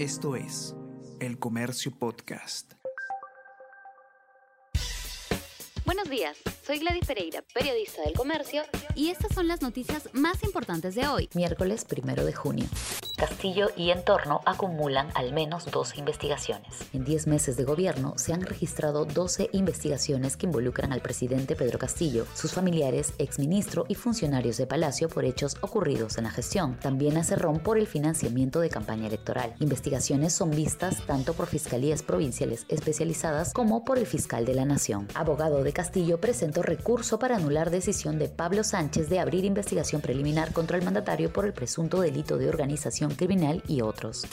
Esto es El Comercio Podcast. Buenos días, soy Gladys Pereira, periodista del Comercio, y estas son las noticias más importantes de hoy, miércoles primero de junio. Castillo y entorno acumulan al menos 12 investigaciones. En 10 meses de gobierno se han registrado 12 investigaciones que involucran al presidente Pedro Castillo, sus familiares, exministro y funcionarios de Palacio por hechos ocurridos en la gestión. También a Cerrón por el financiamiento de campaña electoral. Investigaciones son vistas tanto por fiscalías provinciales especializadas como por el fiscal de la Nación. Abogado de Castillo presentó recurso para anular decisión de Pablo Sánchez de abrir investigación preliminar contra el mandatario por el presunto delito de organización criminal y otros.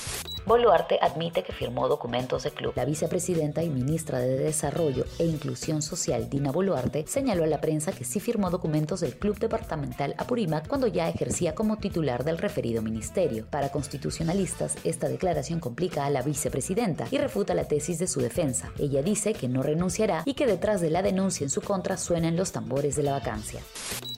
Boluarte admite que firmó documentos de club. La vicepresidenta y ministra de Desarrollo e Inclusión Social, Dina Boluarte, señaló a la prensa que sí firmó documentos del Club Departamental Apurímac cuando ya ejercía como titular del referido ministerio. Para constitucionalistas, esta declaración complica a la vicepresidenta y refuta la tesis de su defensa. Ella dice que no renunciará y que detrás de la denuncia en su contra suenan los tambores de la vacancia.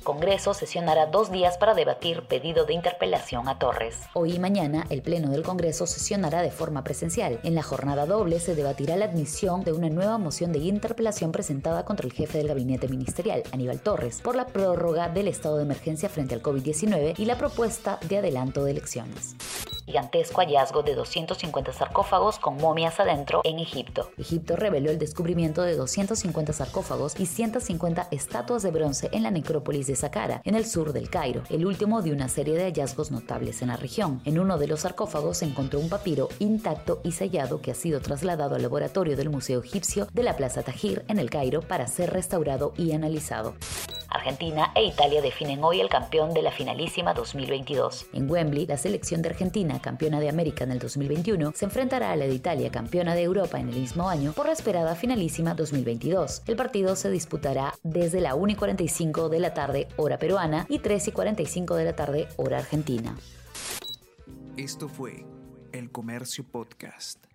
Congreso sesionará dos días para debatir pedido de interpelación a Torres. Hoy y mañana, el Pleno del Congreso sesionará de forma presencial. En la jornada doble se debatirá la admisión de una nueva moción de interpelación presentada contra el jefe del gabinete ministerial, Aníbal Torres, por la prórroga del estado de emergencia frente al COVID-19 y la propuesta de adelanto de elecciones gigantesco hallazgo de 250 sarcófagos con momias adentro en Egipto. Egipto reveló el descubrimiento de 250 sarcófagos y 150 estatuas de bronce en la necrópolis de Saqqara, en el sur del Cairo, el último de una serie de hallazgos notables en la región. En uno de los sarcófagos se encontró un papiro intacto y sellado que ha sido trasladado al laboratorio del Museo Egipcio de la Plaza Tahir en el Cairo para ser restaurado y analizado. Argentina e Italia definen hoy el campeón de la finalísima 2022. En Wembley, la selección de Argentina, campeona de América en el 2021, se enfrentará a la de Italia, campeona de Europa en el mismo año, por la esperada finalísima 2022. El partido se disputará desde la 1 y 45 de la tarde, hora peruana, y 3 y 45 de la tarde, hora argentina. Esto fue El Comercio Podcast.